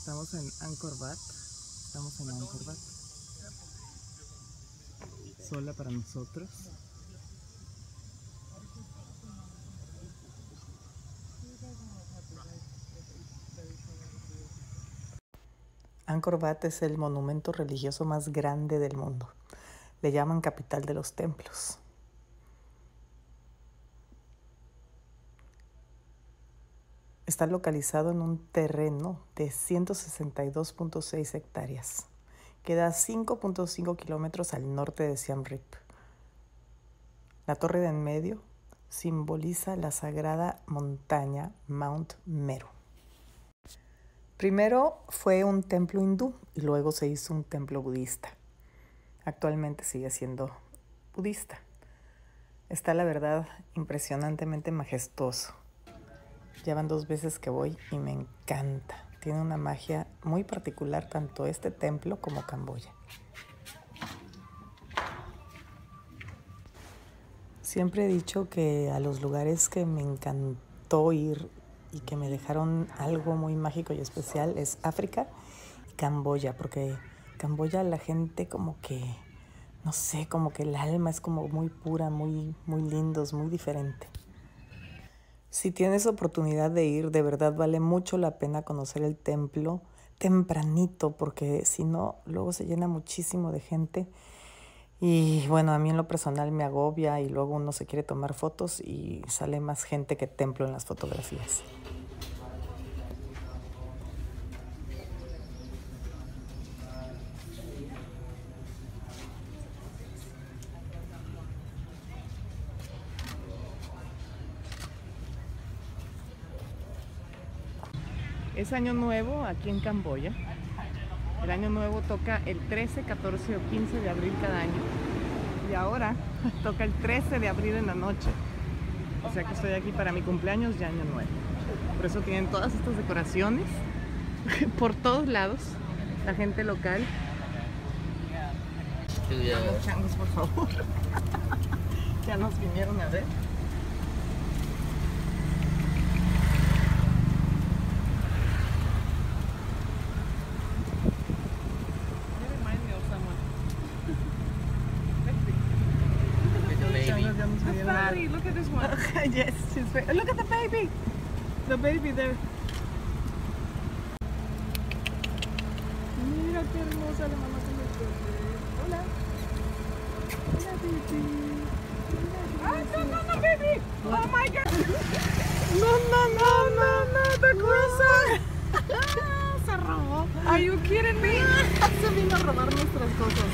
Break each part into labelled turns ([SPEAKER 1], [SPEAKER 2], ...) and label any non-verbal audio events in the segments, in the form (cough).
[SPEAKER 1] Estamos en Angkor Wat. Estamos en Angkor Wat. Sola para nosotros. Angkor Wat es el monumento religioso más grande del mundo. Le llaman capital de los templos. Está localizado en un terreno de 162.6 hectáreas. Queda 5.5 kilómetros al norte de Siem Reap. La torre de en medio simboliza la sagrada montaña Mount Meru. Primero fue un templo hindú y luego se hizo un templo budista. Actualmente sigue siendo budista. Está la verdad impresionantemente majestuoso. Ya van dos veces que voy y me encanta. Tiene una magia muy particular tanto este templo como Camboya. Siempre he dicho que a los lugares que me encantó ir y que me dejaron algo muy mágico y especial es África y Camboya, porque Camboya la gente como que, no sé, como que el alma es como muy pura, muy, muy lindos, muy diferente. Si tienes oportunidad de ir, de verdad vale mucho la pena conocer el templo tempranito, porque si no, luego se llena muchísimo de gente. Y bueno, a mí en lo personal me agobia y luego uno se quiere tomar fotos y sale más gente que templo en las fotografías. Es año nuevo aquí en Camboya. El año nuevo toca el 13, 14 o 15 de abril cada año. Y ahora (laughs) toca el 13 de abril en la noche. O sea que estoy aquí para mi cumpleaños y año nuevo. Por eso tienen todas estas decoraciones (laughs) por todos lados. La gente local. Vamos, changos, por favor. (laughs) ya nos vinieron a ver.
[SPEAKER 2] Daddy, look at this one.
[SPEAKER 1] yes, she's very, look at the baby. The baby there. Mira qué hermosa la mamá con el bebé. Hola. Hola, baby.
[SPEAKER 2] Ah, no, no, no, baby. Oh my God.
[SPEAKER 1] No, no, no, no, no, the croissant. (laughs) Se robó.
[SPEAKER 2] Are you kidding me?
[SPEAKER 1] Se vino a robar nuestras cosas.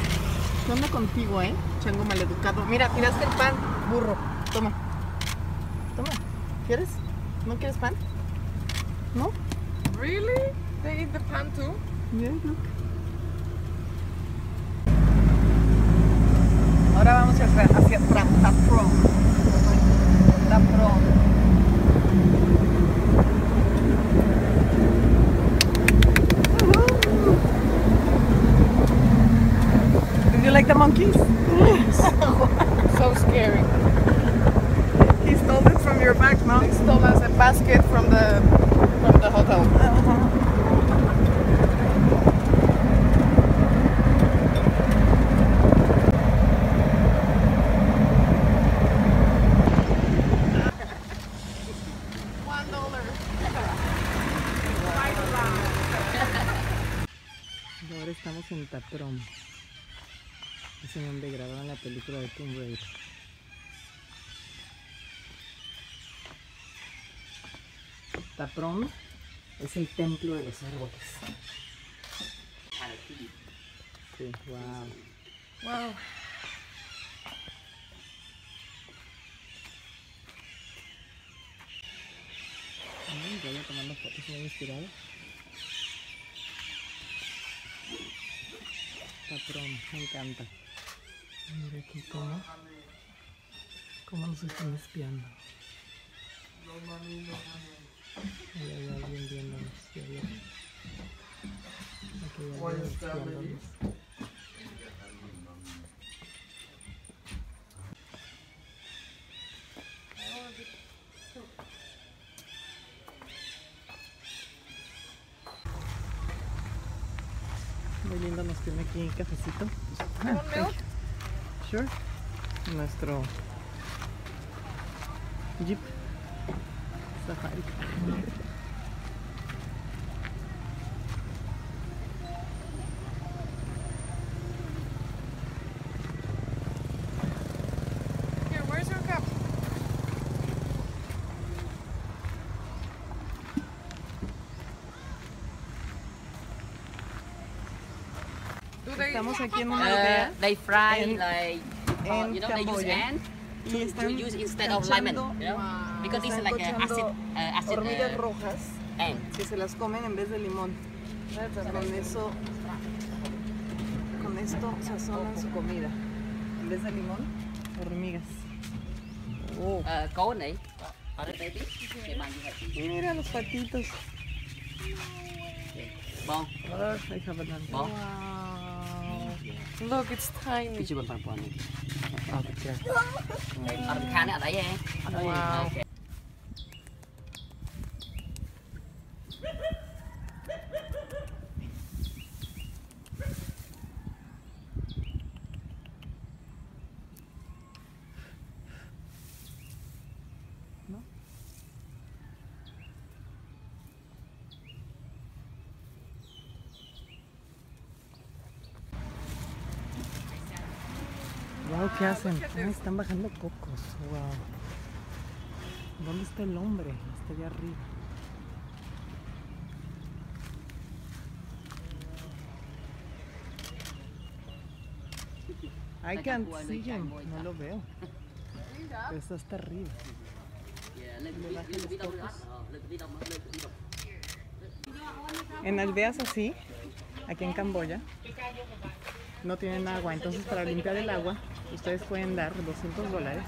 [SPEAKER 1] ¿Qué onda contigo, eh? Chango maleducado. Mira, tiraste el pan, burro. Toma. ¿Quieres? ¿No quieres pan? ¿No?
[SPEAKER 2] Really? They eat the pan too?
[SPEAKER 1] Yeah, look. Ahora vamos hacia, hacia atrás. Tapron. Tapron. Did you like the monkeys?
[SPEAKER 2] So scary.
[SPEAKER 1] He stole it from your bag, no?
[SPEAKER 2] They stole us a basket from the from the hotel. One dollar.
[SPEAKER 1] Y ahora estamos en Taprom. Es en donde grabaron la película de Tomb Raider. Taprom es el templo de los árboles. Sí, wow.
[SPEAKER 2] Wow.
[SPEAKER 1] Ay, Voy a tomando fotos muy inspirado. Taprom, me encanta. Mira aquí cómo, cómo nos están espiando. Ahí hay alguien viéndonos. Aquí hay alguien espiándonos. Muy lindo nos tiene aquí cafecito. Ah, thank you. Sure. Nuestro Jeep Safari.
[SPEAKER 2] Here, where's your cup? Do they
[SPEAKER 1] Estamos aquí en una
[SPEAKER 3] Uh,
[SPEAKER 1] aldea
[SPEAKER 3] they fry
[SPEAKER 1] En-
[SPEAKER 3] like
[SPEAKER 1] en
[SPEAKER 3] you know they use ant
[SPEAKER 1] y
[SPEAKER 3] to, use instead of lemon,
[SPEAKER 1] cachando-
[SPEAKER 3] you know, because
[SPEAKER 1] están
[SPEAKER 3] like a acid uh, acid
[SPEAKER 1] hormigas
[SPEAKER 3] uh,
[SPEAKER 1] rojas
[SPEAKER 3] ant.
[SPEAKER 1] que se las comen en vez de limón. Con eso, con esto sazonan su comida. En vez de limón, hormigas. Oh.
[SPEAKER 3] Uh, vậy
[SPEAKER 1] Mira los patitos.
[SPEAKER 3] bon
[SPEAKER 2] Look, it's tiny.
[SPEAKER 3] Oh,
[SPEAKER 2] wow.
[SPEAKER 1] Dicen, están bajando cocos. Wow. ¿Dónde está el hombre? Está allá arriba. I can't see. No lo veo. Pero está arriba. En aldeas así, aquí en Camboya, no tienen agua. Entonces, para limpiar el agua, ustedes pueden dar 200 dólares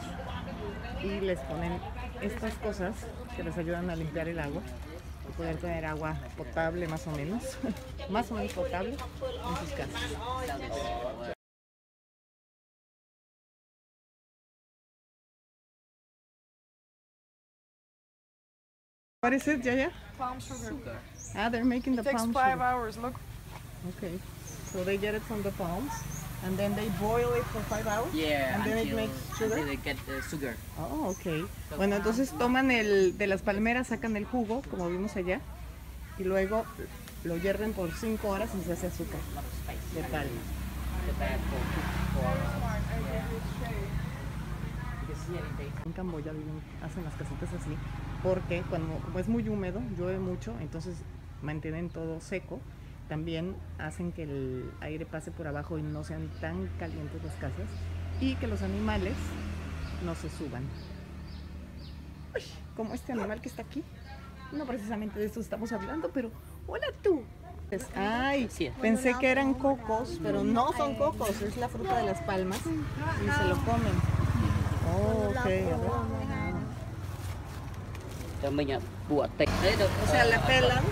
[SPEAKER 1] y les ponen estas cosas que les ayudan a limpiar el agua y poder tener agua potable más o menos, (laughs) más o menos potable en sus casas. What is it, Yaya?
[SPEAKER 2] Palm sugar.
[SPEAKER 1] Ah, they're making the
[SPEAKER 2] It takes
[SPEAKER 1] palm
[SPEAKER 2] five
[SPEAKER 1] sugar.
[SPEAKER 2] hours. Look.
[SPEAKER 1] Okay, so they get it from the palms and then they boil it for five hours.
[SPEAKER 3] Yeah,
[SPEAKER 1] And then it
[SPEAKER 3] until,
[SPEAKER 1] makes sugar?
[SPEAKER 3] they get the sugar.
[SPEAKER 1] Oh, ok. Bueno, entonces toman el de las palmeras, sacan el jugo, como vimos allá, y luego lo hierven por cinco horas y se hace azúcar
[SPEAKER 3] here they
[SPEAKER 1] En Camboya viven, hacen las casitas así, porque cuando, como es muy húmedo, llueve mucho, entonces mantienen todo seco. También hacen que el aire pase por abajo y no sean tan calientes las casas y que los animales no se suban. Uy, como este animal que está aquí. No precisamente de eso estamos hablando, pero hola tú. Es- Ay, pensé que eran cocos, pero no son cocos, es la fruta de las palmas y se lo comen. Oh, ok, a ver.
[SPEAKER 3] cho mình ạ bùa tịch đấy được
[SPEAKER 1] O sea, la pelan,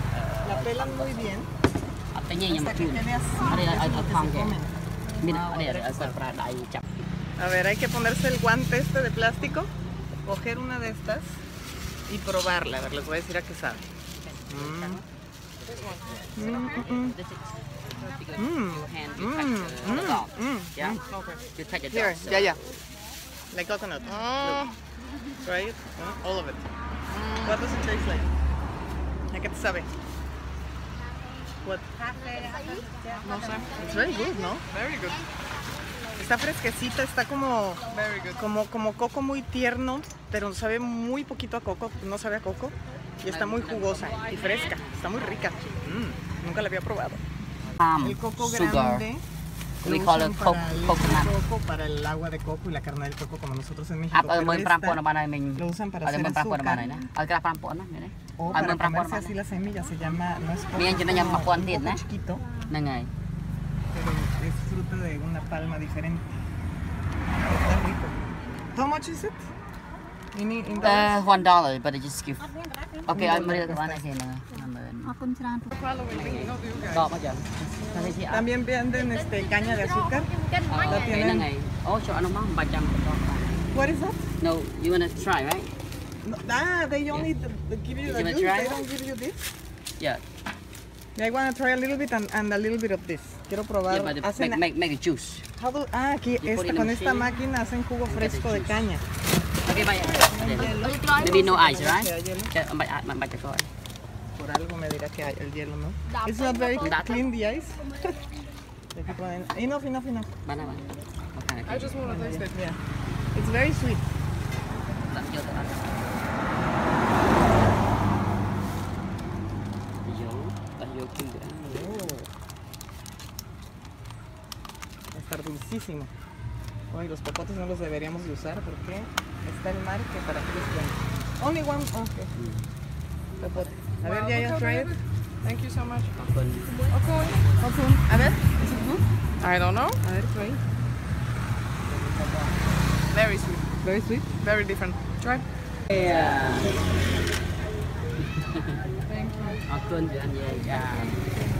[SPEAKER 1] la pelan muy bien A ver, hay que ponerse el guante este de plástico, coger una de estas y probarla. A ver, les voy a decir a qué sabe. Mm. Mm, mm, mm. Mm. Mm,
[SPEAKER 3] uh,
[SPEAKER 1] mm, mm,
[SPEAKER 3] yeah
[SPEAKER 1] mm. Here, yeah, yeah. Like coconut. Oh. Try it. Oh, all of it. What does it taste like? ¿A qué te sabe? What?
[SPEAKER 2] No sé.
[SPEAKER 1] It's very good, ¿no?
[SPEAKER 2] Very good.
[SPEAKER 1] Está fresquecita, está como,
[SPEAKER 2] Very good.
[SPEAKER 1] como, como coco muy tierno, pero sabe muy poquito a coco, no sabe a coco. Y está muy jugosa y fresca, está muy rica. Mm, nunca la había probado. El coco
[SPEAKER 3] sugar
[SPEAKER 1] grande
[SPEAKER 3] we call it coconut.
[SPEAKER 1] Para el agua de coco y la carne del coco como nosotros en México. Ah, usan para hacer.
[SPEAKER 3] Al mire. Oh,
[SPEAKER 1] o para comerse así la semilla, se llama, no es coco,
[SPEAKER 3] yo no
[SPEAKER 1] ¿no? Es fruta de una palma diferente. How much is it? Uh,
[SPEAKER 3] one dollar, but it just give. Ah, okay, I'm ready to go on. គុណ
[SPEAKER 2] ច្រើនពួក
[SPEAKER 3] ដបអញ្ចឹងតែមានវាអន្ត
[SPEAKER 1] រនេះស្ទេកាញ់
[SPEAKER 3] ហើ
[SPEAKER 1] យ
[SPEAKER 3] ស៊ូ
[SPEAKER 1] កាតែទៀត
[SPEAKER 3] ហ្នឹងហើយអូចូលអនុមកមិនបាច់ចាំបន្ត
[SPEAKER 1] What is that?
[SPEAKER 3] No, you want to try, right?
[SPEAKER 1] No, nah, they only yeah. give you the juice.
[SPEAKER 3] Try?
[SPEAKER 1] They don't give you this.
[SPEAKER 3] Yeah.
[SPEAKER 1] I want to try a little bit and, and a little bit of this. Quiero probar.
[SPEAKER 3] Yeah, but the,
[SPEAKER 1] hacen,
[SPEAKER 3] make, make, make a juice.
[SPEAKER 1] How do, ah, aquí esta, con esta máquina hacen jugo fresco de caña.
[SPEAKER 3] Okay, vaya. Maybe no ice, right?
[SPEAKER 1] មិន
[SPEAKER 3] បាច់មិនបាច់ទៅគាត់
[SPEAKER 1] Por algo me dirá que hay el hielo, ¿no? It's not very clean the ice. Enough, enough, enough.
[SPEAKER 3] Banana. Kind of
[SPEAKER 2] I just want to taste it.
[SPEAKER 1] Yeah. It's very sweet. Va a estar dulcísimo. Hoy los popotes no los deberíamos de usar porque está el mar que para les cuento. Only one, okay. Popote. A ver, ya, ya, try it.
[SPEAKER 2] Thank you so much.
[SPEAKER 3] Open.
[SPEAKER 2] Okay.
[SPEAKER 1] Okun. A ver, is it good?
[SPEAKER 2] I don't know.
[SPEAKER 1] A ver, try.
[SPEAKER 2] Very sweet.
[SPEAKER 1] Very sweet.
[SPEAKER 2] Very different. Try.
[SPEAKER 3] Yeah.
[SPEAKER 2] Thank you.
[SPEAKER 3] Open cho. Yeah.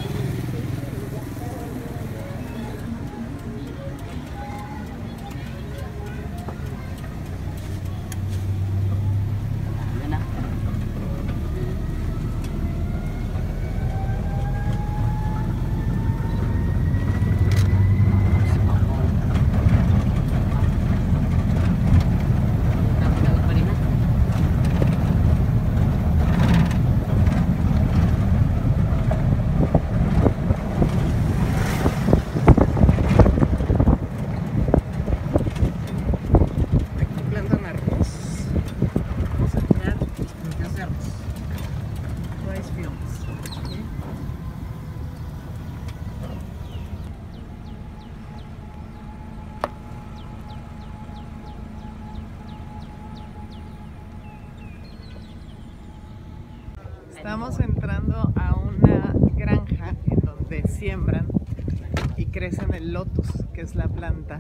[SPEAKER 1] Planta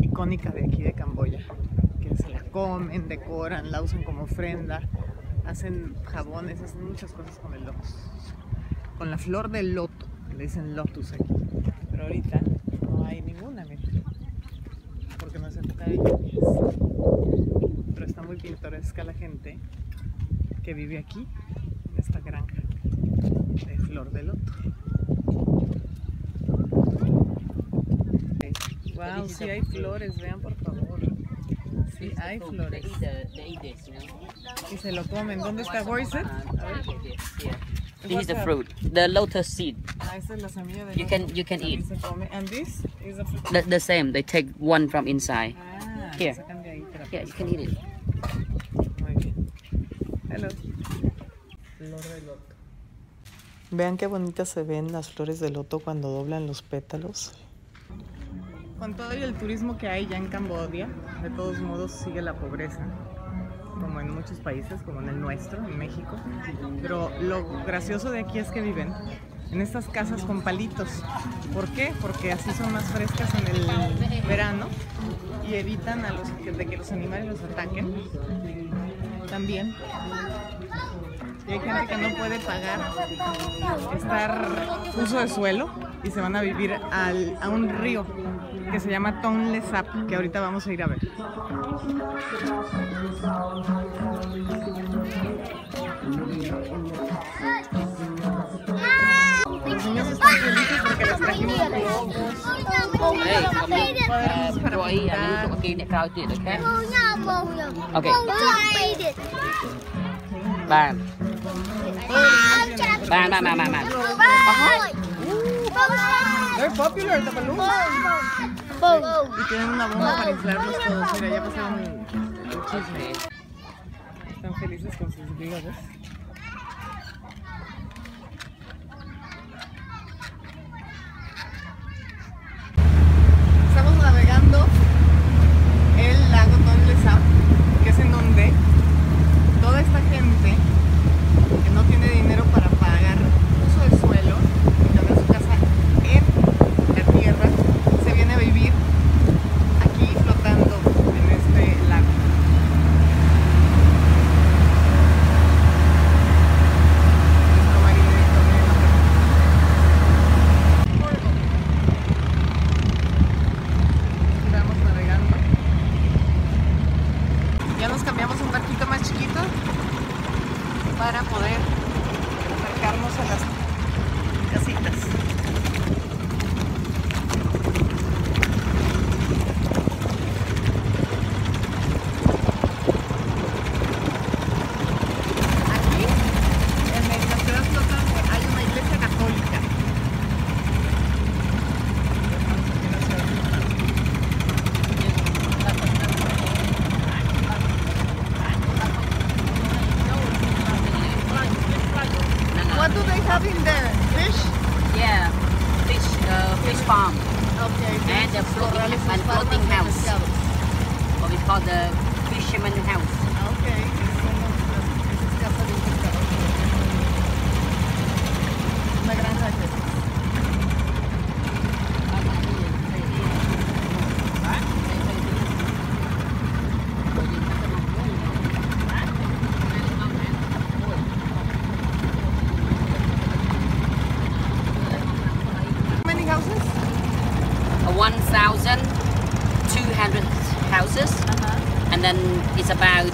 [SPEAKER 1] icónica de aquí de Camboya, que se la comen, decoran, la usan como ofrenda, hacen jabones, hacen muchas cosas con el lotus. Con la flor del loto, que le dicen lotus aquí. Pero ahorita no hay ninguna, mira, porque no es época de lluvias. Pero está muy pintoresca la gente que vive aquí, en esta granja de flor de loto. Wow, sí hay flores, vean por favor. Sí hay flores. Y se lo comen. ¿Dónde está? Where is it? A ver.
[SPEAKER 3] here, here, here. This is the fruit, the lotus seed.
[SPEAKER 1] Ah, esta es la semilla de
[SPEAKER 3] You can- you can eat.
[SPEAKER 1] And this is the fruit.
[SPEAKER 3] The, the same. They take one from inside.
[SPEAKER 1] Ah,
[SPEAKER 3] Here.
[SPEAKER 1] para
[SPEAKER 3] Yeah, you can eat it.
[SPEAKER 1] Muy bien. Hello. Flor de loto. Vean qué bonitas se ven las flores de loto cuando doblan los pétalos. Con todo y el turismo que hay ya en Camboya, de todos modos sigue la pobreza, como en muchos países, como en el nuestro, en México. Pero lo gracioso de aquí es que viven en estas casas con palitos. ¿Por qué? Porque así son más frescas en el verano y evitan a los, de que los animales los ataquen. También. Y hay gente que no puede pagar estar uso de suelo y se van a vivir a un río que se llama Tonle Sap, que ahorita vamos a ir a ver. Los niños están felices porque les trajimos globos,
[SPEAKER 3] Hey, come here.
[SPEAKER 1] cuadernos para
[SPEAKER 3] Cô ấy ăn
[SPEAKER 1] pintar.
[SPEAKER 3] chỗ kia để cao tiền được khác. Ok. Bàn. Bàn, bàn, bàn, bàn, bàn.
[SPEAKER 1] They're popular, the balloons. Y tienen una bomba para inflar los codos. Mira, ya pasaron el, el chisme. Están felices con sus globos. Estamos navegando el lago Tonle Sap, que es en donde toda esta gente que no tiene dinero para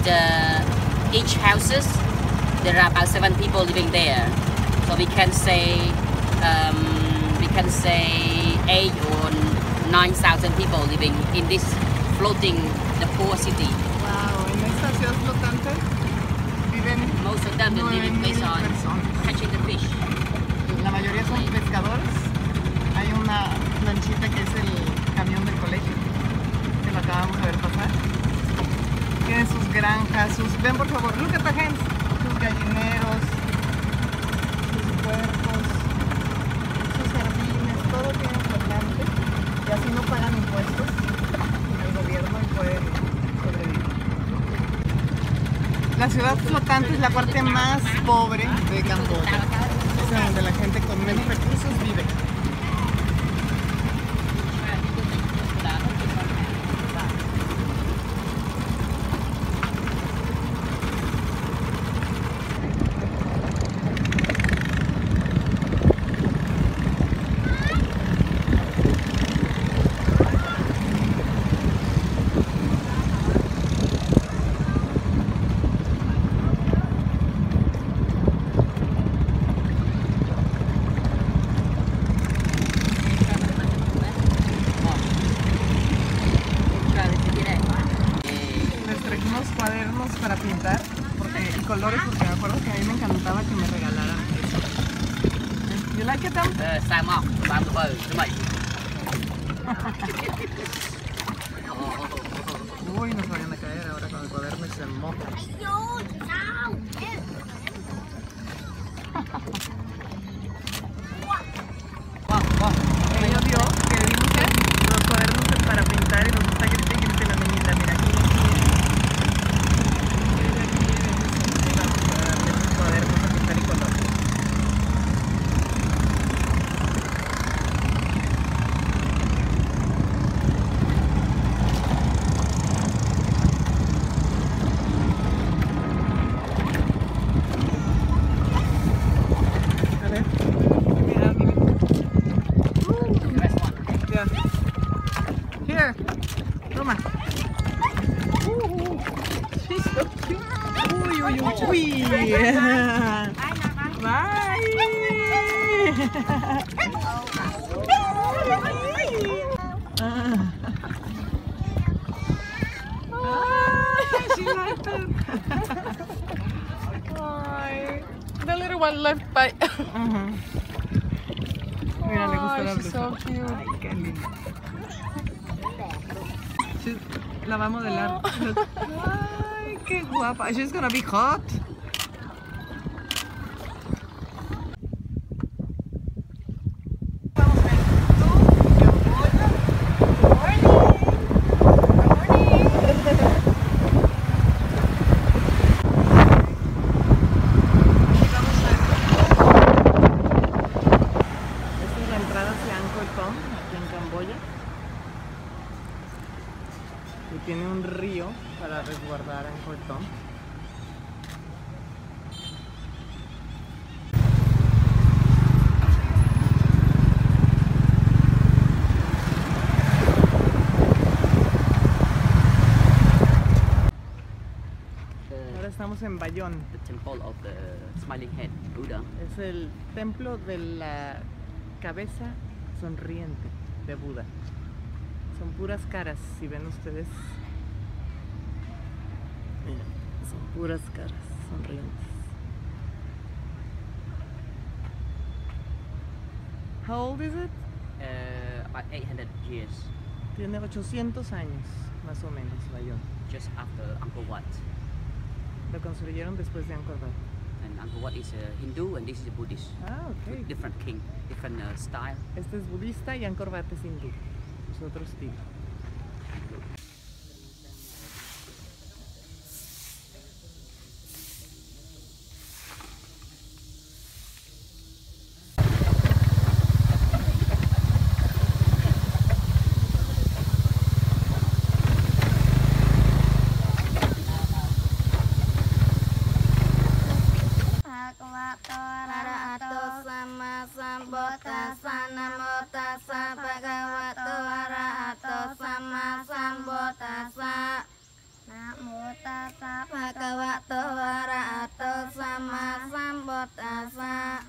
[SPEAKER 3] about uh, each houses. There are about seven people living there. So we can say um, we can say eight or nine thousand people living in this floating the poor city.
[SPEAKER 1] Wow, en esta ciudad flotante viven
[SPEAKER 3] Most of them
[SPEAKER 1] nueve
[SPEAKER 3] based on catching the fish.
[SPEAKER 1] La mayoría son pescadores. Hay una lanchita que es el camión del colegio, que lo acabamos de ver pasar. Tienen sus granjas, sus... Ven por favor, look at the hens. Sus gallineros, sus puercos, sus jardines, todo tiene flotante. Y así no pagan impuestos al gobierno y pueden sobrevivir. La ciudad flotante es la parte más pobre de Camboya. Es donde la gente con menos vive. Les trajimos cuadernos para pintar porque, y colores porque me acuerdo que a mí me encantaba que me regalaran eso. You like it, Tam?
[SPEAKER 3] Uh, Sam off, Sam the boat, the mate. (laughs)
[SPEAKER 1] Uy, nos vayan a caer ahora con el cuaderno y se moja. Ella vio que dimos los cuadernos para pintar y nos está gritando y grite la niñita, mira aquí no quiere. Quiere, quiere. Y vamos a darle los cuadernos a pintar y color. A ver. Mira, mira.
[SPEAKER 3] Best one.
[SPEAKER 1] Yeah. Here. Toma. She's so cute. Uy, uy, uy. Uy. Bye. Ah, she liked it.
[SPEAKER 2] Ay, the little one left by.
[SPEAKER 1] Ujú. Mira, le gusta
[SPEAKER 2] Ay,
[SPEAKER 1] la
[SPEAKER 2] she's so
[SPEAKER 1] blusa. La va a modelar. (laughs) Ay, qué guapa. She's gonna be hot. Vamos a Esta es la entrada hacia Angkor Thom, aquí en Camboya. Y tiene un río para resguardar Angkor Thom. Ahora estamos en Bayón.
[SPEAKER 3] The temple of the smiling head Buddha.
[SPEAKER 1] Es el templo de la cabeza sonriente de Buda. Son puras caras, si ven ustedes. Mira, son puras caras sonrientes. How old is it?
[SPEAKER 3] Uh, about 800 years,
[SPEAKER 1] Tiene 800 años, más o menos, Bayón.
[SPEAKER 3] just after Angkor Wat.
[SPEAKER 1] Lo construyeron después de Angkor Wat.
[SPEAKER 3] And Angkor Wat is a Hindu and this is a Buddhist.
[SPEAKER 4] Ah,
[SPEAKER 3] With
[SPEAKER 4] ok.
[SPEAKER 3] different king, different uh, style.
[SPEAKER 4] Este es budista y Angkor Wat es hindú. Es otro
[SPEAKER 5] たさ